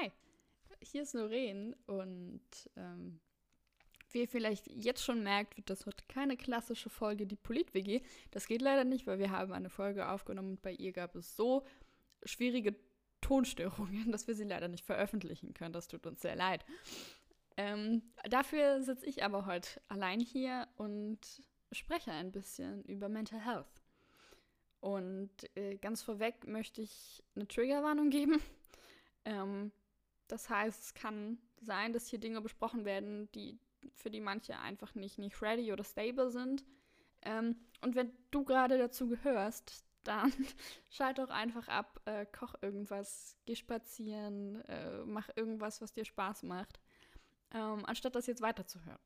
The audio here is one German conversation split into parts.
Hi, hier ist Noreen und ähm, wie ihr vielleicht jetzt schon merkt, wird das heute keine klassische Folge, die Polit-WG. Das geht leider nicht, weil wir haben eine Folge aufgenommen und bei ihr gab es so schwierige Tonstörungen, dass wir sie leider nicht veröffentlichen können. Das tut uns sehr leid. Ähm, dafür sitze ich aber heute allein hier und spreche ein bisschen über Mental Health. Und äh, ganz vorweg möchte ich eine Triggerwarnung geben. Ähm, das heißt, es kann sein, dass hier Dinge besprochen werden, die für die manche einfach nicht, nicht ready oder stable sind. Ähm, und wenn du gerade dazu gehörst, dann schalt doch einfach ab, äh, koch irgendwas, geh spazieren, äh, mach irgendwas, was dir Spaß macht, ähm, anstatt das jetzt weiterzuhören.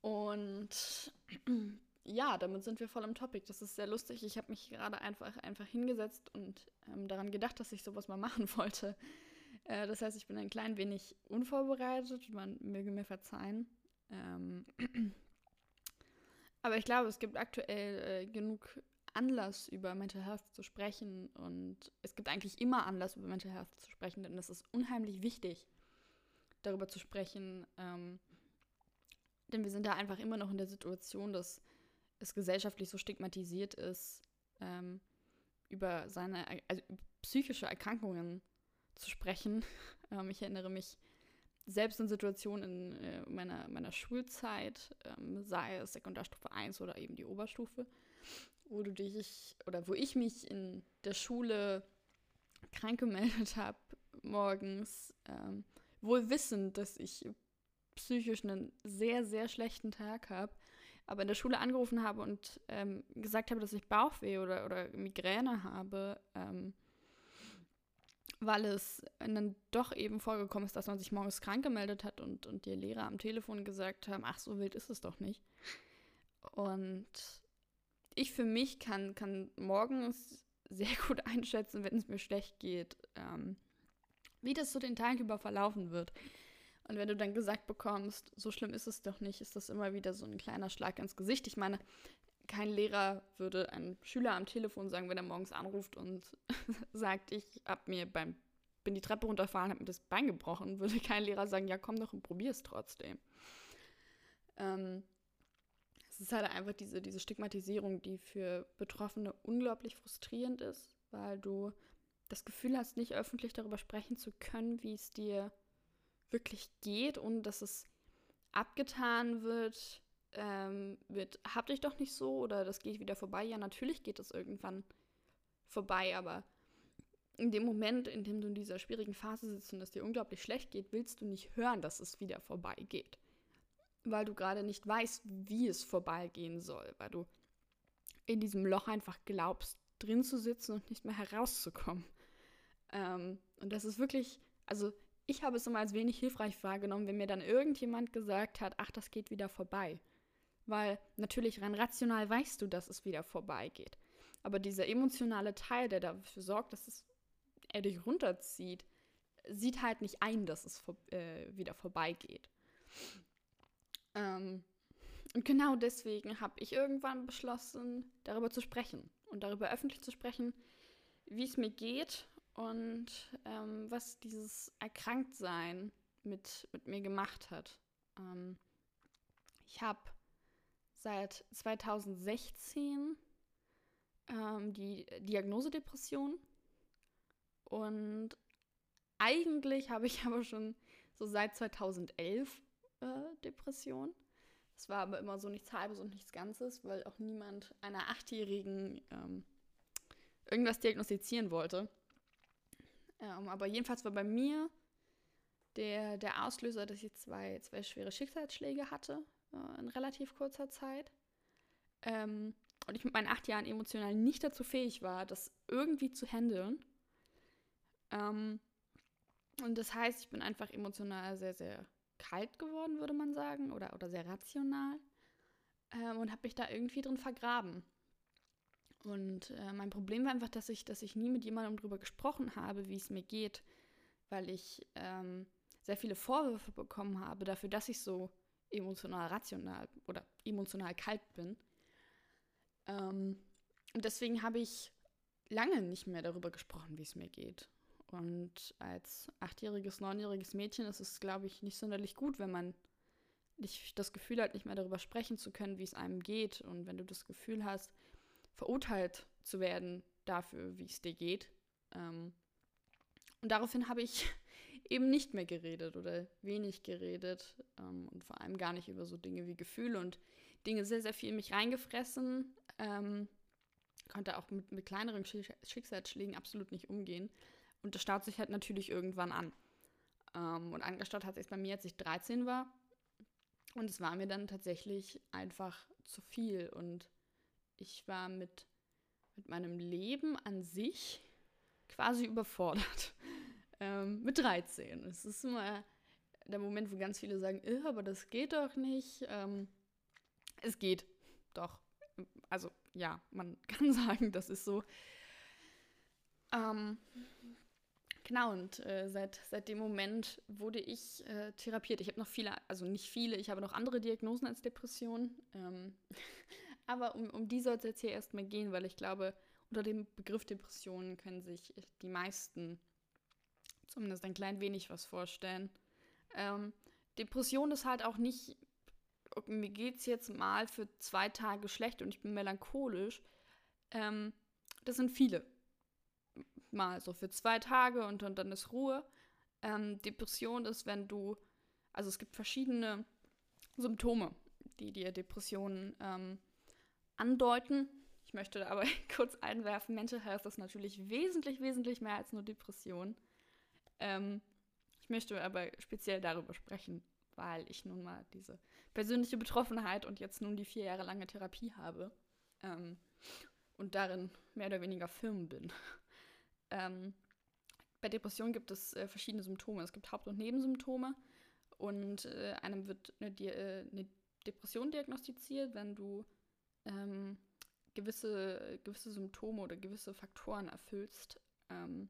Und ja, damit sind wir voll im Topic. Das ist sehr lustig. Ich habe mich gerade einfach, einfach hingesetzt und ähm, daran gedacht, dass ich sowas mal machen wollte. Äh, das heißt, ich bin ein klein wenig unvorbereitet. Man möge mir verzeihen. Ähm Aber ich glaube, es gibt aktuell äh, genug Anlass, über Mental Health zu sprechen. Und es gibt eigentlich immer Anlass, über Mental Health zu sprechen, denn es ist unheimlich wichtig, darüber zu sprechen. Ähm, denn wir sind da einfach immer noch in der Situation, dass es gesellschaftlich so stigmatisiert ist, ähm, über seine also psychische Erkrankungen zu sprechen. Ähm, ich erinnere mich selbst in Situationen in äh, meiner, meiner Schulzeit, ähm, sei es Sekundarstufe 1 oder eben die Oberstufe, wo du dich oder wo ich mich in der Schule krank gemeldet habe, morgens, ähm, wohl wissend, dass ich psychisch einen sehr, sehr schlechten Tag habe, aber in der Schule angerufen habe und ähm, gesagt habe, dass ich Bauchweh oder, oder Migräne habe, ähm, weil es dann doch eben vorgekommen ist, dass man sich morgens krank gemeldet hat und, und die Lehrer am Telefon gesagt haben, ach, so wild ist es doch nicht. Und ich für mich kann, kann morgens sehr gut einschätzen, wenn es mir schlecht geht, ähm, wie das so den Tag über verlaufen wird. Und wenn du dann gesagt bekommst, so schlimm ist es doch nicht, ist das immer wieder so ein kleiner Schlag ins Gesicht. Ich meine, kein Lehrer würde einem Schüler am Telefon sagen, wenn er morgens anruft und sagt, ich hab mir beim bin die Treppe runterfahren, habe mir das Bein gebrochen, würde kein Lehrer sagen, ja komm doch und probier es trotzdem. Ähm, es ist halt einfach diese, diese Stigmatisierung, die für Betroffene unglaublich frustrierend ist, weil du das Gefühl hast, nicht öffentlich darüber sprechen zu können, wie es dir wirklich geht und dass es abgetan wird, ähm, wird, hab dich doch nicht so oder das geht wieder vorbei. Ja, natürlich geht es irgendwann vorbei, aber in dem Moment, in dem du in dieser schwierigen Phase sitzt und es dir unglaublich schlecht geht, willst du nicht hören, dass es wieder vorbeigeht. Weil du gerade nicht weißt, wie es vorbeigehen soll, weil du in diesem Loch einfach glaubst, drin zu sitzen und nicht mehr herauszukommen. Ähm, und das ist wirklich, also ich habe es immer als wenig hilfreich wahrgenommen, wenn mir dann irgendjemand gesagt hat, ach, das geht wieder vorbei. Weil natürlich rein rational weißt du, dass es wieder vorbeigeht. Aber dieser emotionale Teil, der dafür sorgt, dass es er dich runterzieht, sieht halt nicht ein, dass es vor, äh, wieder vorbeigeht. Ähm, und genau deswegen habe ich irgendwann beschlossen, darüber zu sprechen und darüber öffentlich zu sprechen, wie es mir geht und ähm, was dieses Erkranktsein mit, mit mir gemacht hat. Ähm, ich habe seit 2016 ähm, die Diagnose Depression und eigentlich habe ich aber schon so seit 2011 äh, Depression. Es war aber immer so nichts Halbes und nichts Ganzes, weil auch niemand einer Achtjährigen ähm, irgendwas diagnostizieren wollte. Ähm, aber jedenfalls war bei mir der, der Auslöser, dass ich zwei, zwei schwere Schicksalsschläge hatte äh, in relativ kurzer Zeit. Ähm, und ich mit meinen acht Jahren emotional nicht dazu fähig war, das irgendwie zu handeln. Ähm, und das heißt, ich bin einfach emotional sehr, sehr kalt geworden, würde man sagen, oder, oder sehr rational. Ähm, und habe mich da irgendwie drin vergraben. Und äh, mein Problem war einfach, dass ich, dass ich nie mit jemandem darüber gesprochen habe, wie es mir geht, weil ich ähm, sehr viele Vorwürfe bekommen habe dafür, dass ich so emotional rational oder emotional kalt bin. Ähm, und deswegen habe ich lange nicht mehr darüber gesprochen, wie es mir geht. Und als achtjähriges, neunjähriges Mädchen ist es, glaube ich, nicht sonderlich gut, wenn man nicht das Gefühl hat, nicht mehr darüber sprechen zu können, wie es einem geht. Und wenn du das Gefühl hast, verurteilt zu werden dafür, wie es dir geht. Ähm, und daraufhin habe ich eben nicht mehr geredet oder wenig geredet ähm, und vor allem gar nicht über so Dinge wie Gefühle und Dinge sehr, sehr viel in mich reingefressen. Ähm, konnte auch mit, mit kleineren Schicksalsschlägen absolut nicht umgehen. Und das staut sich halt natürlich irgendwann an. Ähm, und angestaut hat sich bei mir, als ich 13 war. Und es war mir dann tatsächlich einfach zu viel. Und ich war mit, mit meinem Leben an sich quasi überfordert. ähm, mit 13. Es ist immer der Moment, wo ganz viele sagen, aber das geht doch nicht. Ähm, es geht doch. Also ja, man kann sagen, das ist so. Ähm, genau, und äh, seit, seit dem Moment wurde ich äh, therapiert. Ich habe noch viele, also nicht viele, ich habe noch andere Diagnosen als Depression. Ähm, aber um, um die soll es jetzt hier erstmal gehen, weil ich glaube, unter dem Begriff Depression können sich die meisten zumindest ein klein wenig was vorstellen. Ähm, Depression ist halt auch nicht mir geht es jetzt mal für zwei Tage schlecht und ich bin melancholisch. Ähm, das sind viele. Mal so für zwei Tage und, und dann ist Ruhe. Ähm, Depression ist, wenn du, also es gibt verschiedene Symptome, die dir Depressionen ähm, andeuten. Ich möchte aber kurz einwerfen, Mental Health ist natürlich wesentlich, wesentlich mehr als nur Depression. Ähm, ich möchte aber speziell darüber sprechen, weil ich nun mal diese persönliche Betroffenheit und jetzt nun die vier Jahre lange Therapie habe ähm, und darin mehr oder weniger firm bin. ähm, bei Depressionen gibt es äh, verschiedene Symptome. Es gibt Haupt- und Nebensymptome und äh, einem wird eine, äh, eine, Depression diagnostiziert, wenn du ähm, gewisse, gewisse Symptome oder gewisse Faktoren erfüllst. Ähm,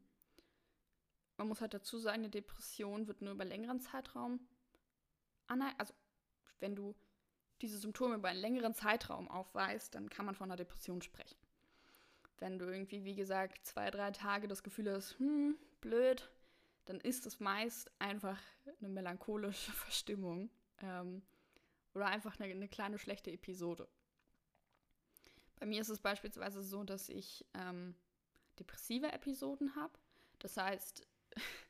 man muss halt dazu sagen, eine Depression wird nur über längeren Zeitraum also wenn du diese Symptome über einen längeren Zeitraum aufweist, dann kann man von einer Depression sprechen. Wenn du irgendwie, wie gesagt, zwei, drei Tage das Gefühl hast, hm, blöd, dann ist es meist einfach eine melancholische Verstimmung ähm, oder einfach eine, eine, kleine schlechte Episode. Bei mir ist es beispielsweise so, dass ich ähm, depressive Episoden habe. Das heißt,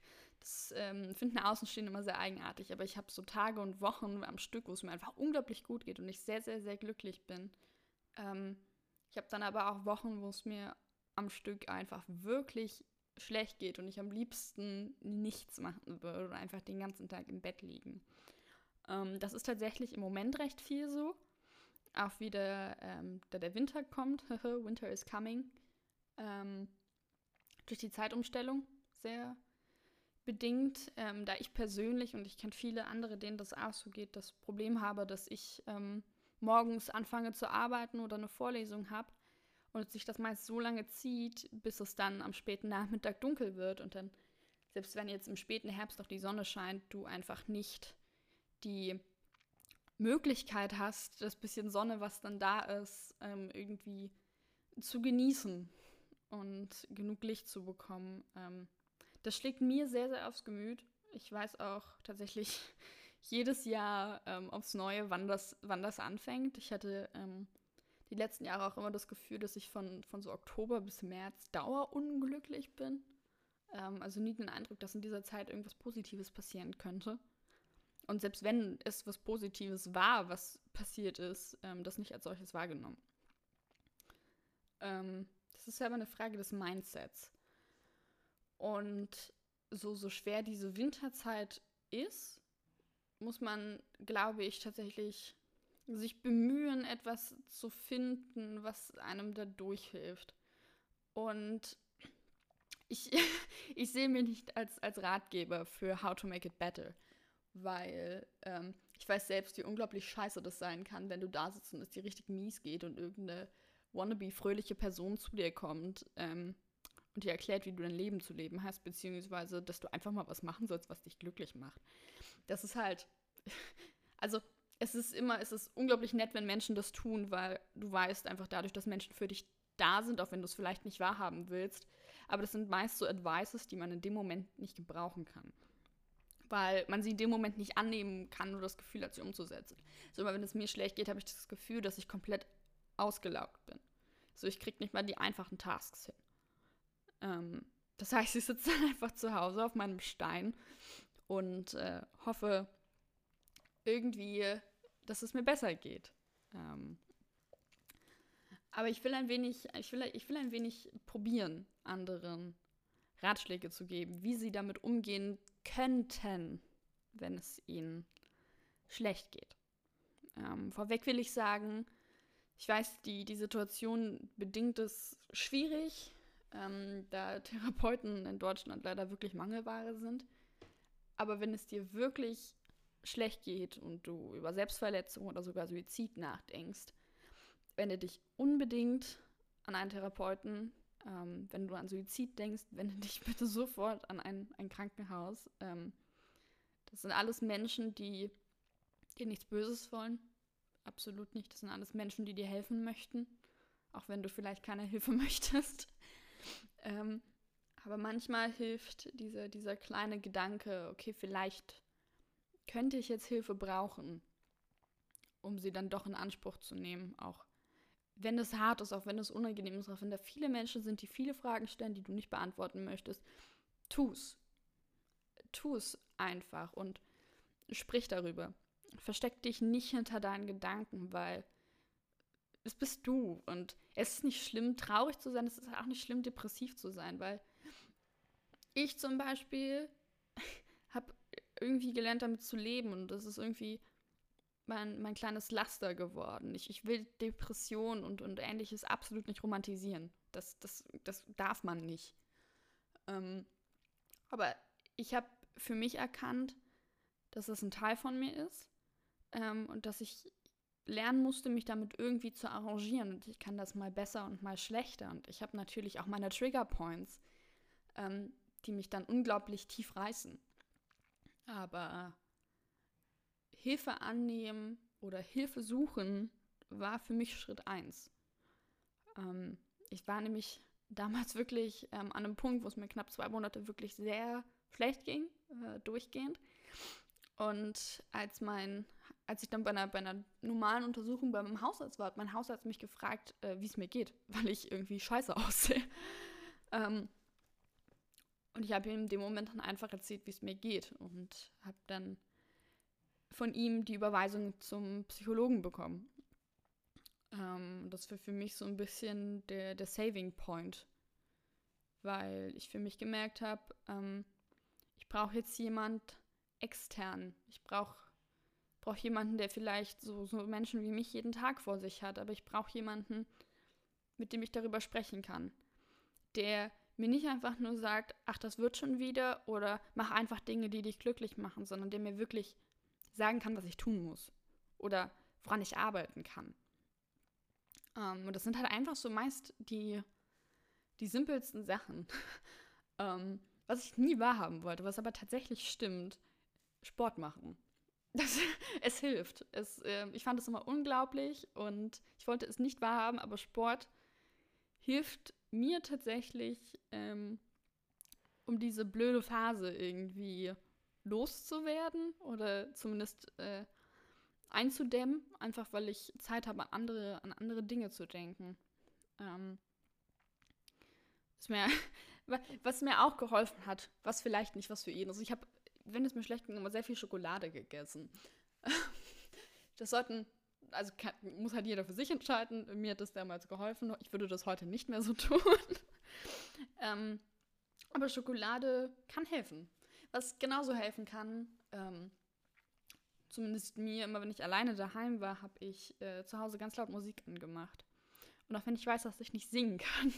Das ähm, finden Außenstehende immer sehr eigenartig, aber ich habe so Tage und Wochen am Stück, wo es mir einfach unglaublich gut geht und ich sehr, sehr, sehr glücklich bin. Ähm, ich habe dann aber auch Wochen, wo es mir am Stück einfach wirklich schlecht geht und ich am liebsten nichts machen würde oder einfach den ganzen Tag im Bett liegen. Ähm, das ist tatsächlich im Moment recht viel so. Auch wieder, ähm, da der Winter kommt, Winter is coming, ähm, durch die Zeitumstellung sehr bedingt, ähm, da ich persönlich und ich kenne viele andere, denen das auch so geht, das Problem habe, dass ich ähm, morgens anfange zu arbeiten oder eine Vorlesung habe und sich das meist so lange zieht, bis es dann am späten Nachmittag dunkel wird. Und dann, selbst wenn jetzt im späten Herbst noch die Sonne scheint, du einfach nicht die Möglichkeit hast, das bisschen Sonne, was dann da ist, ähm, irgendwie zu genießen und genug Licht zu bekommen. Ähm, das schlägt mir sehr, sehr aufs Gemüt. Ich weiß auch tatsächlich jedes Jahr ähm, aufs Neue, wann das, wann das anfängt. Ich hatte ähm, die letzten Jahre auch immer das Gefühl, dass ich von, von so Oktober bis März dauerunglücklich bin. Ähm, also nie den Eindruck, dass in dieser Zeit irgendwas Positives passieren könnte. Und selbst wenn es was Positives war, was passiert ist, ähm, das nicht als solches wahrgenommen. Ähm, das ist ja aber eine Frage des Mindsets. Und so, so schwer diese Winterzeit ist, muss man, glaube ich, tatsächlich sich bemühen, etwas zu finden, was einem da durchhilft. Und ich, ich sehe mich nicht als, als Ratgeber für How to Make It Better, weil ähm, ich weiß selbst, wie unglaublich scheiße das sein kann, wenn du da sitzt und es dir richtig mies geht und irgendeine wannabe fröhliche Person zu dir kommt. Ähm, und dir erklärt, wie du dein Leben zu leben hast, beziehungsweise, dass du einfach mal was machen sollst, was dich glücklich macht. Das ist halt, also es ist immer, es ist unglaublich nett, wenn Menschen das tun, weil du weißt einfach dadurch, dass Menschen für dich da sind, auch wenn du es vielleicht nicht wahrhaben willst, aber das sind meist so Advices, die man in dem Moment nicht gebrauchen kann. Weil man sie in dem Moment nicht annehmen kann oder das Gefühl hat, sie umzusetzen. So immer wenn es mir schlecht geht, habe ich das Gefühl, dass ich komplett ausgelaugt bin. So, ich kriege nicht mal die einfachen Tasks hin. Ähm, das heißt, ich sitze dann einfach zu Hause auf meinem Stein und äh, hoffe irgendwie, dass es mir besser geht. Ähm, aber ich will ein wenig, ich will, ich will ein wenig probieren, anderen Ratschläge zu geben, wie sie damit umgehen könnten, wenn es ihnen schlecht geht. Ähm, vorweg will ich sagen, ich weiß, die, die Situation bedingt es schwierig, ähm, da Therapeuten in Deutschland leider wirklich Mangelware sind. Aber wenn es dir wirklich schlecht geht und du über Selbstverletzung oder sogar Suizid nachdenkst, wende dich unbedingt an einen Therapeuten. Ähm, wenn du an Suizid denkst, wende dich bitte sofort an ein, ein Krankenhaus. Ähm, das sind alles Menschen, die dir nichts Böses wollen. Absolut nicht. Das sind alles Menschen, die dir helfen möchten. Auch wenn du vielleicht keine Hilfe möchtest. ähm, aber manchmal hilft diese, dieser kleine Gedanke, okay, vielleicht könnte ich jetzt Hilfe brauchen, um sie dann doch in Anspruch zu nehmen, auch wenn es hart ist, auch wenn es unangenehm ist, auch wenn da viele Menschen sind, die viele Fragen stellen, die du nicht beantworten möchtest, tu's. Tu's einfach und sprich darüber. Versteck dich nicht hinter deinen Gedanken, weil es bist du und es ist nicht schlimm, traurig zu sein, es ist auch nicht schlimm, depressiv zu sein, weil ich zum Beispiel habe irgendwie gelernt, damit zu leben und das ist irgendwie mein, mein kleines Laster geworden. Ich, ich will Depression und, und ähnliches absolut nicht romantisieren. Das, das, das darf man nicht. Ähm, aber ich habe für mich erkannt, dass das ein Teil von mir ist ähm, und dass ich lernen musste, mich damit irgendwie zu arrangieren. Und ich kann das mal besser und mal schlechter. Und ich habe natürlich auch meine Trigger Points, ähm, die mich dann unglaublich tief reißen. Aber Hilfe annehmen oder Hilfe suchen war für mich Schritt eins. Ähm, ich war nämlich damals wirklich ähm, an einem Punkt, wo es mir knapp zwei Monate wirklich sehr schlecht ging, äh, durchgehend. Und als mein, als ich dann bei einer, bei einer normalen Untersuchung bei meinem Hausarzt war, hat mein Hausarzt mich gefragt, äh, wie es mir geht, weil ich irgendwie scheiße aussehe. ähm, und ich habe ihm in dem Moment dann einfach erzählt, wie es mir geht und habe dann von ihm die Überweisung zum Psychologen bekommen. Ähm, das war für mich so ein bisschen der, der Saving Point, weil ich für mich gemerkt habe, ähm, ich brauche jetzt jemand extern. Ich brauche brauch jemanden, der vielleicht so, so Menschen wie mich jeden Tag vor sich hat, aber ich brauche jemanden, mit dem ich darüber sprechen kann, der mir nicht einfach nur sagt, ach, das wird schon wieder oder mach einfach Dinge, die dich glücklich machen, sondern der mir wirklich sagen kann, was ich tun muss oder woran ich arbeiten kann. Ähm, und das sind halt einfach so meist die, die simpelsten Sachen. ähm, was ich nie wahrhaben wollte, was aber tatsächlich stimmt, Sport machen. Das, es hilft. Es, äh, ich fand es immer unglaublich und ich wollte es nicht wahrhaben, aber Sport hilft mir tatsächlich, ähm, um diese blöde Phase irgendwie loszuwerden oder zumindest äh, einzudämmen, einfach weil ich Zeit habe, an andere, an andere Dinge zu denken. Ähm, was, mir, was mir auch geholfen hat, was vielleicht nicht was für ihn ist. Ich habe, wenn es mir schlecht ging, immer sehr viel Schokolade gegessen. Das sollten, also kann, muss halt jeder für sich entscheiden. Mir hat das damals geholfen. Ich würde das heute nicht mehr so tun. ähm, aber Schokolade kann helfen. Was genauso helfen kann, ähm, zumindest mir, immer wenn ich alleine daheim war, habe ich äh, zu Hause ganz laut Musik angemacht. Und auch wenn ich weiß, dass ich nicht singen kann,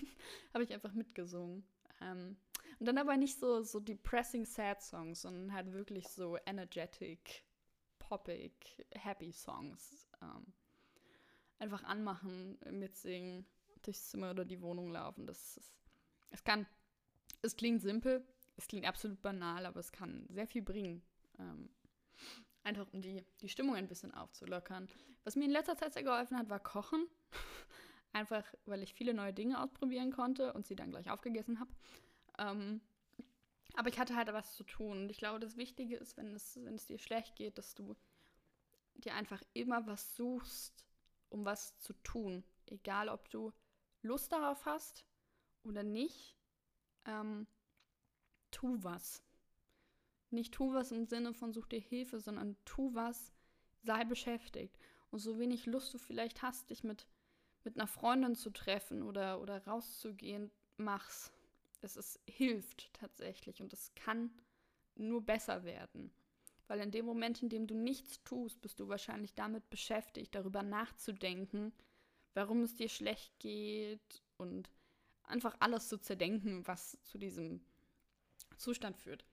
habe ich einfach mitgesungen. Ähm, und dann aber nicht so, so depressing sad Songs, sondern halt wirklich so energetic, poppig, happy Songs. Ähm, einfach anmachen, mitsingen, durchs Zimmer oder die Wohnung laufen. Das, ist, es kann, es klingt simpel, es klingt absolut banal, aber es kann sehr viel bringen. Ähm, einfach um die, die Stimmung ein bisschen aufzulockern. Was mir in letzter Zeit sehr geholfen hat, war Kochen. Einfach, weil ich viele neue Dinge ausprobieren konnte und sie dann gleich aufgegessen habe. Ähm, aber ich hatte halt was zu tun. Und ich glaube, das Wichtige ist, wenn es, wenn es dir schlecht geht, dass du dir einfach immer was suchst, um was zu tun. Egal, ob du Lust darauf hast oder nicht. Ähm, tu was. Nicht tu was im Sinne von such dir Hilfe, sondern tu was, sei beschäftigt. Und so wenig Lust du vielleicht hast, dich mit, mit einer Freundin zu treffen oder, oder rauszugehen, mach's. Es ist, hilft tatsächlich und es kann nur besser werden. Weil in dem Moment, in dem du nichts tust, bist du wahrscheinlich damit beschäftigt, darüber nachzudenken, warum es dir schlecht geht und einfach alles zu zerdenken, was zu diesem Zustand führt.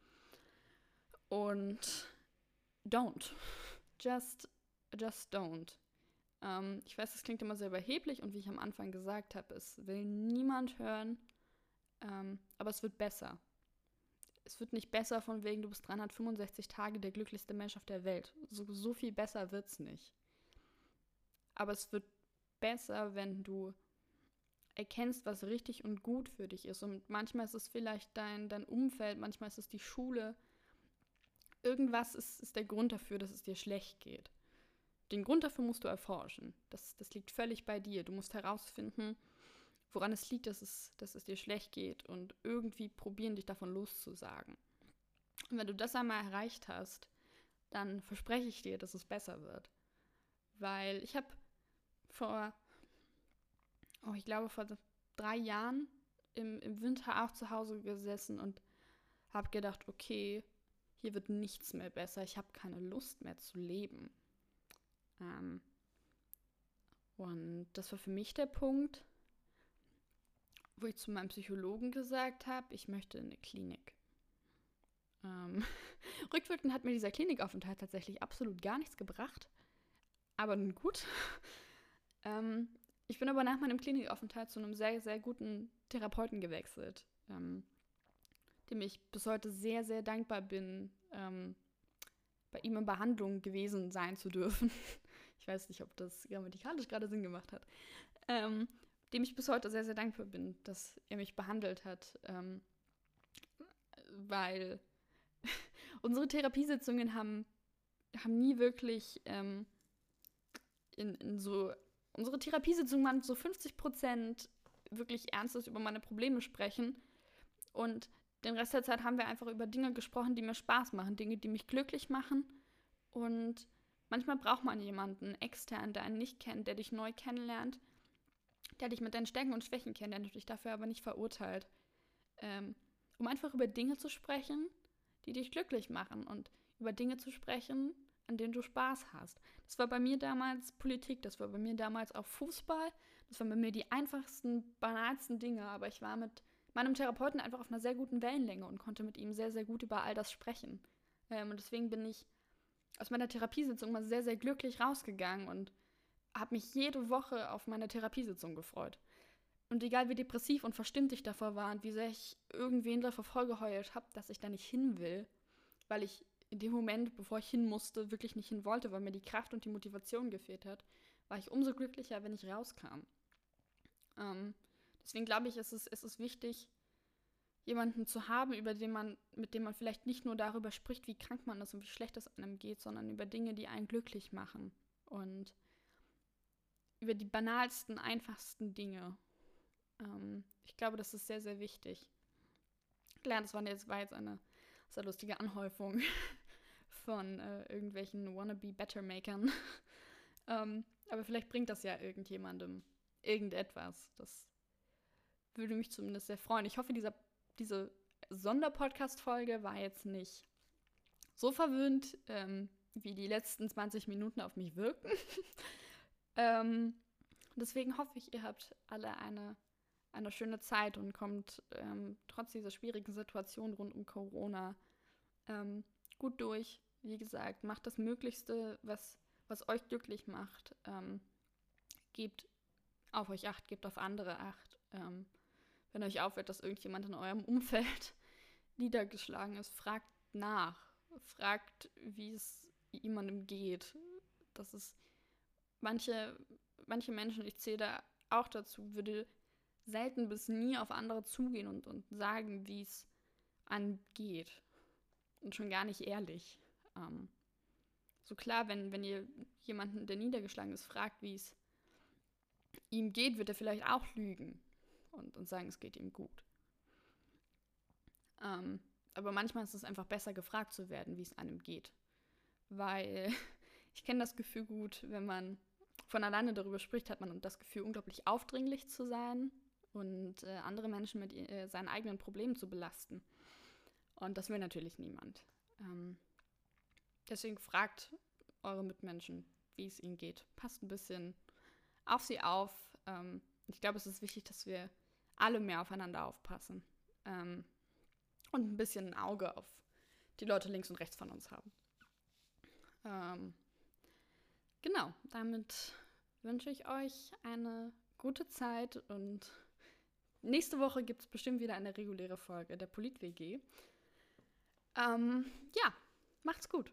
Und don't. Just, just don't. Ähm, ich weiß, das klingt immer sehr überheblich und wie ich am Anfang gesagt habe, es will niemand hören, ähm, aber es wird besser. Es wird nicht besser von wegen, du bist 365 Tage der glücklichste Mensch auf der Welt. So, so viel besser wird es nicht. Aber es wird besser, wenn du erkennst, was richtig und gut für dich ist. Und manchmal ist es vielleicht dein, dein Umfeld, manchmal ist es die Schule. Irgendwas ist, ist der Grund dafür, dass es dir schlecht geht. Den Grund dafür musst du erforschen. Das, das liegt völlig bei dir. Du musst herausfinden, woran es liegt, dass es, dass es dir schlecht geht und irgendwie probieren, dich davon loszusagen. Und wenn du das einmal erreicht hast, dann verspreche ich dir, dass es besser wird. Weil ich habe vor, oh, ich glaube, vor drei Jahren im, im Winter auch zu Hause gesessen und habe gedacht, okay, hier wird nichts mehr besser, ich habe keine Lust mehr zu leben. Ähm, und das war für mich der Punkt, wo ich zu meinem Psychologen gesagt habe, ich möchte in eine Klinik. Ähm, rückwirkend hat mir dieser Klinikaufenthalt tatsächlich absolut gar nichts gebracht. Aber nun gut. ähm, ich bin aber nach meinem Klinikaufenthalt zu einem sehr, sehr guten Therapeuten gewechselt, ähm, dem ich bis heute sehr, sehr dankbar bin, ähm, bei ihm in Behandlung gewesen sein zu dürfen. ich weiß nicht, ob das grammatikalisch gerade Sinn gemacht hat. Ähm, dem ich bis heute sehr, sehr dankbar bin, dass er mich behandelt hat. Ähm, weil unsere Therapiesitzungen haben, haben nie wirklich ähm, in, in so. Unsere Therapiesitzungen waren so 50 Prozent wirklich ernstes über meine Probleme sprechen. Und den Rest der Zeit haben wir einfach über Dinge gesprochen, die mir Spaß machen, Dinge, die mich glücklich machen. Und manchmal braucht man jemanden extern, der einen nicht kennt, der dich neu kennenlernt der dich mit deinen Stärken und Schwächen kennt, der dich dafür aber nicht verurteilt. Ähm, um einfach über Dinge zu sprechen, die dich glücklich machen und über Dinge zu sprechen, an denen du Spaß hast. Das war bei mir damals Politik, das war bei mir damals auch Fußball, das waren bei mir die einfachsten, banalsten Dinge, aber ich war mit meinem Therapeuten einfach auf einer sehr guten Wellenlänge und konnte mit ihm sehr, sehr gut über all das sprechen. Ähm, und deswegen bin ich aus meiner Therapiesitzung mal sehr, sehr glücklich rausgegangen und habe mich jede Woche auf meine Therapiesitzung gefreut. Und egal wie depressiv und verstimmt ich davor war und wie sehr ich irgendwen davor vollgeheult habe, dass ich da nicht hin will, weil ich in dem Moment, bevor ich hin musste, wirklich nicht hin wollte, weil mir die Kraft und die Motivation gefehlt hat, war ich umso glücklicher, wenn ich rauskam. Ähm, deswegen glaube ich, ist es, ist wichtig, jemanden zu haben, über den man, mit dem man vielleicht nicht nur darüber spricht, wie krank man ist und wie schlecht es einem geht, sondern über Dinge, die einen glücklich machen. Und über die banalsten, einfachsten Dinge. Ähm, ich glaube, das ist sehr, sehr wichtig. Klar, das war jetzt, war jetzt eine sehr lustige Anhäufung von äh, irgendwelchen Wannabe-Better-Makern. ähm, aber vielleicht bringt das ja irgendjemandem irgendetwas. Das würde mich zumindest sehr freuen. Ich hoffe, dieser, diese Sonderpodcast-Folge war jetzt nicht so verwöhnt, ähm, wie die letzten 20 Minuten auf mich wirken. Ähm, deswegen hoffe ich, ihr habt alle eine, eine schöne Zeit und kommt ähm, trotz dieser schwierigen Situation rund um Corona ähm, gut durch. Wie gesagt, macht das Möglichste, was, was euch glücklich macht. Ähm, gebt auf euch acht, gebt auf andere acht. Ähm, wenn euch auffällt, dass irgendjemand in eurem Umfeld niedergeschlagen ist, fragt nach. Fragt, wie es jemandem geht. Das ist manche, manche Menschen, ich zähle da auch dazu, würde selten bis nie auf andere zugehen und, und sagen, wie es angeht. Und schon gar nicht ehrlich. Ähm, so klar, wenn, wenn ihr jemanden, der niedergeschlagen ist, fragt, wie es ihm geht, wird er vielleicht auch lügen und, und sagen, es geht ihm gut. Ähm, aber manchmal ist es einfach besser, gefragt zu werden, wie es einem geht. Weil ich kenne das Gefühl gut, wenn man von alleine darüber spricht, hat man das Gefühl, unglaublich aufdringlich zu sein und äh, andere Menschen mit äh, seinen eigenen Problemen zu belasten. Und das will natürlich niemand. Ähm, deswegen fragt eure Mitmenschen, wie es ihnen geht. Passt ein bisschen auf sie auf. Ähm, ich glaube, es ist wichtig, dass wir alle mehr aufeinander aufpassen. Ähm, und ein bisschen ein Auge auf die Leute links und rechts von uns haben. Ähm, genau, damit wünsche ich euch eine gute Zeit und nächste Woche gibt es bestimmt wieder eine reguläre Folge der Polit-WG. Ähm, ja, macht's gut.